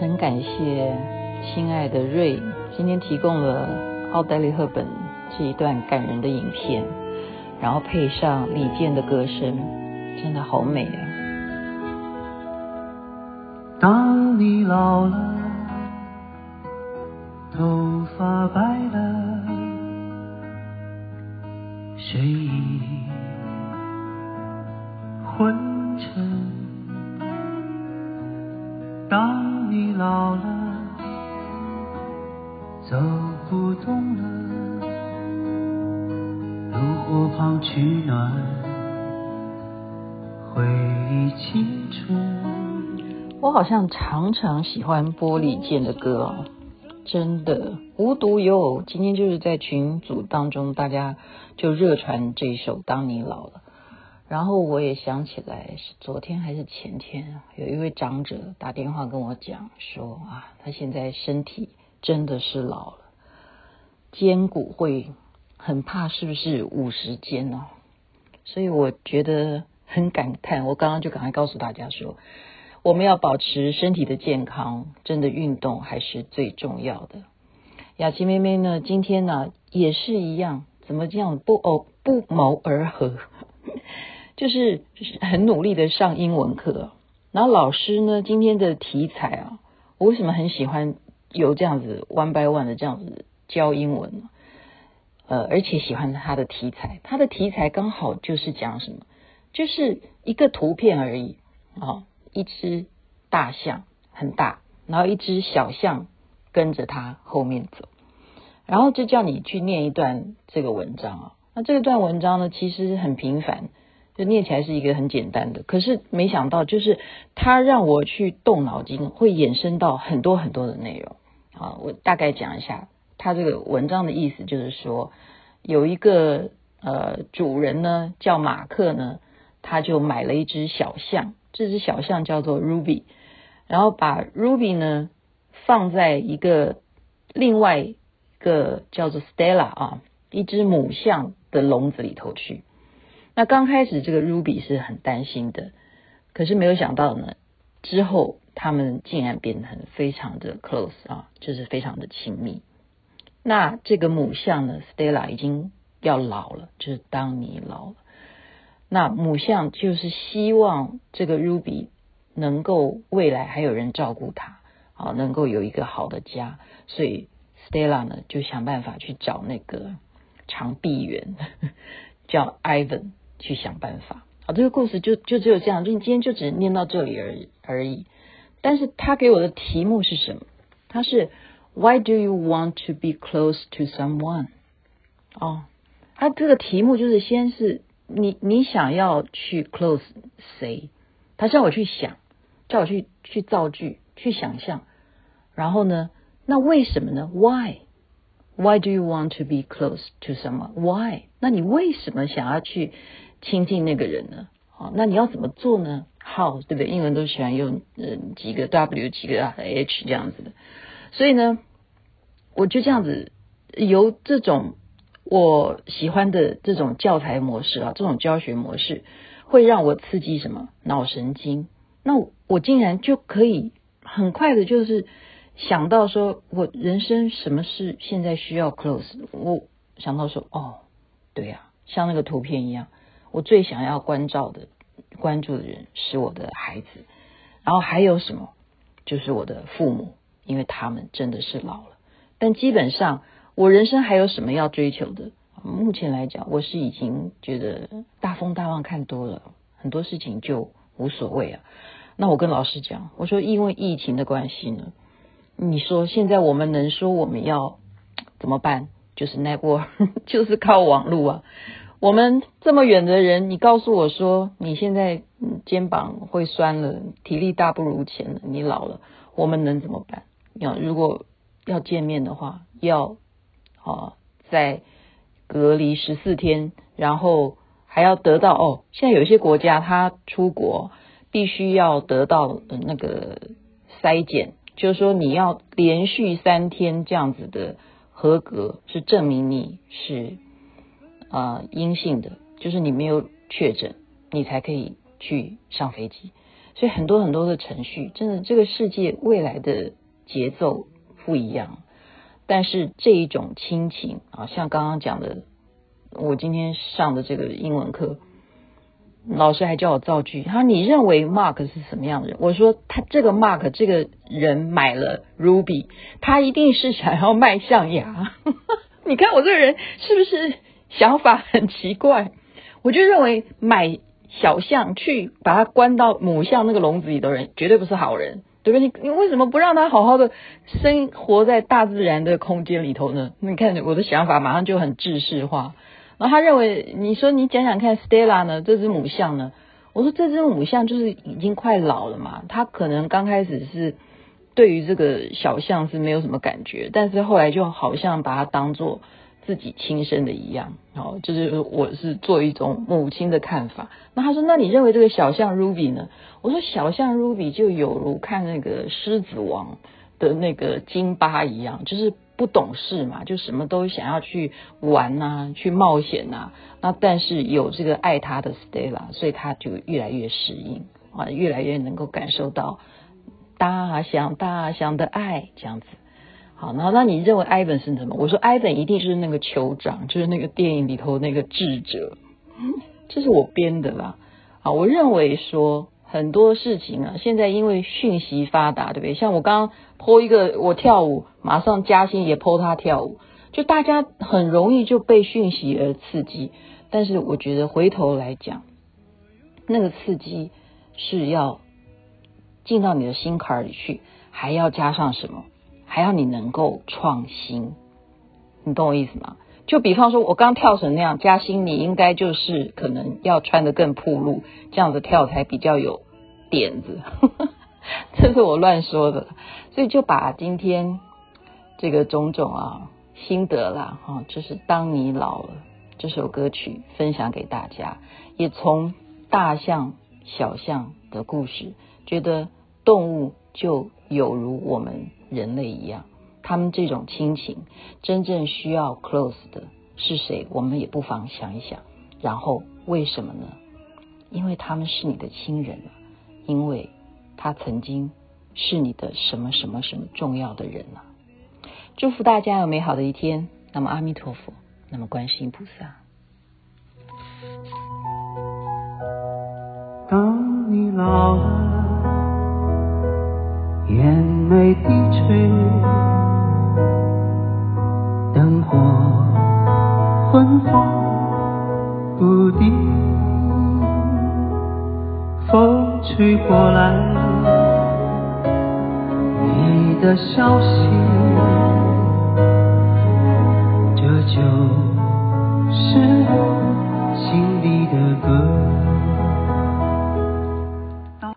很感谢亲爱的瑞今天提供了奥黛丽·赫本这一段感人的影片，然后配上李健的歌声，真的好美啊！当你老了，头发白了，睡老了，走不动了，炉火旁取暖，回忆青春。我好像常常喜欢玻璃剑的歌哦，真的无独有偶，今天就是在群组当中，大家就热传这首《当你老了》，然后我也想起来是昨天还是前天，有一位长者打电话跟我讲说啊，他现在身体真的是老了，肩骨会很怕是不是五十肩哦，所以我觉得很感叹，我刚刚就赶快告诉大家说。我们要保持身体的健康，真的运动还是最重要的。雅琪妹妹呢，今天呢也是一样，怎么这样不哦不谋而合，就是很努力的上英文课。然后老师呢，今天的题材啊，我为什么很喜欢有这样子 one by one 的这样子教英文呢？呃，而且喜欢他的题材，他的题材刚好就是讲什么，就是一个图片而已啊。哦一只大象很大，然后一只小象跟着它后面走，然后就叫你去念一段这个文章啊。那这段文章呢，其实很平凡，就念起来是一个很简单的。可是没想到，就是它让我去动脑筋，会衍生到很多很多的内容啊。我大概讲一下，他这个文章的意思就是说，有一个呃主人呢叫马克呢，他就买了一只小象。这只小象叫做 Ruby，然后把 Ruby 呢放在一个另外一个叫做 Stella 啊，一只母象的笼子里头去。那刚开始这个 Ruby 是很担心的，可是没有想到呢，之后他们竟然变得很非常的 close 啊，就是非常的亲密。那这个母象呢，Stella 已经要老了，就是当你老了。那母象就是希望这个 Ruby 能够未来还有人照顾他，啊，能够有一个好的家，所以 Stella 呢就想办法去找那个长臂猿，叫 Ivan 去想办法。好，这个故事就就只有这样，就你今天就只念到这里而已而已。但是他给我的题目是什么？他是 Why do you want to be close to someone？哦，他这个题目就是先是。你你想要去 close 谁？他叫我去想，叫我去去造句，去想象。然后呢，那为什么呢？Why？Why do you want to be close to someone？Why？那你为什么想要去亲近那个人呢？好，那你要怎么做呢？How？对不对？英文都喜欢用嗯几个 W 几个 H 这样子的。所以呢，我就这样子由这种。我喜欢的这种教材模式啊，这种教学模式会让我刺激什么脑神经？那我竟然就可以很快的，就是想到说我人生什么事现在需要 close？我想到说，哦，对呀，像那个图片一样，我最想要关照的、关注的人是我的孩子，然后还有什么？就是我的父母，因为他们真的是老了，但基本上。我人生还有什么要追求的？目前来讲，我是已经觉得大风大浪看多了，很多事情就无所谓啊。那我跟老师讲，我说因为疫情的关系呢，你说现在我们能说我们要怎么办？就是 network，就是靠网络啊。我们这么远的人，你告诉我说你现在肩膀会酸了，体力大不如前了，你老了，我们能怎么办？要如果要见面的话，要。哦，在隔离十四天，然后还要得到哦。现在有一些国家，他出国必须要得到那个筛检，就是说你要连续三天这样子的合格，是证明你是啊、阴性的，就是你没有确诊，你才可以去上飞机。所以很多很多的程序，真的这个世界未来的节奏不一样。但是这一种亲情啊，像刚刚讲的，我今天上的这个英文课，老师还叫我造句，他说你认为 Mark 是什么样的人？我说他这个 Mark 这个人买了 Ruby，他一定是想要卖象牙。你看我这个人是不是想法很奇怪？我就认为买小象去把它关到母象那个笼子里的人，绝对不是好人，对不对？你你为什么不让他好好的生活在大自然的空间里头呢？你看我的想法马上就很制式化。然后他认为，你说你讲讲看，Stella 呢？这只母象呢？我说这只母象就是已经快老了嘛，它可能刚开始是。对于这个小象是没有什么感觉，但是后来就好像把它当做自己亲生的一样，哦，就是我是做一种母亲的看法。那他说，那你认为这个小象 Ruby 呢？我说小象 Ruby 就有如看那个狮子王的那个金巴一样，就是不懂事嘛，就什么都想要去玩呐、去冒险呐、那但是有这个爱他的 Stella，所以他就越来越适应啊，越来越能够感受到。大象大象的爱这样子，好，那那你认为 Ivan 是什么？我说 Ivan 一定是那个酋长，就是那个电影里头那个智者，这是我编的啦。好，我认为说很多事情啊，现在因为讯息发达，对不对？像我刚刚 po 一个我跳舞，马上嘉欣也 po 他跳舞，就大家很容易就被讯息而刺激。但是我觉得回头来讲，那个刺激是要。进到你的心坎里去，还要加上什么？还要你能够创新，你懂我意思吗？就比方说，我刚跳成那样，嘉欣，你应该就是可能要穿得更暴露，这样子跳才比较有点子。这是我乱说的，所以就把今天这个种种啊心得啦，哈，就是当你老了这首歌曲分享给大家，也从大象、小象的故事。觉得动物就有如我们人类一样，他们这种亲情真正需要 close 的是谁？我们也不妨想一想。然后为什么呢？因为他们是你的亲人，因为他曾经是你的什么什么什么重要的人啊。祝福大家有美好的一天。那么阿弥陀佛，那么观世音菩萨。当你老了。眼眉低垂灯火昏黄不定风吹过来你的消息这就是我心里的歌。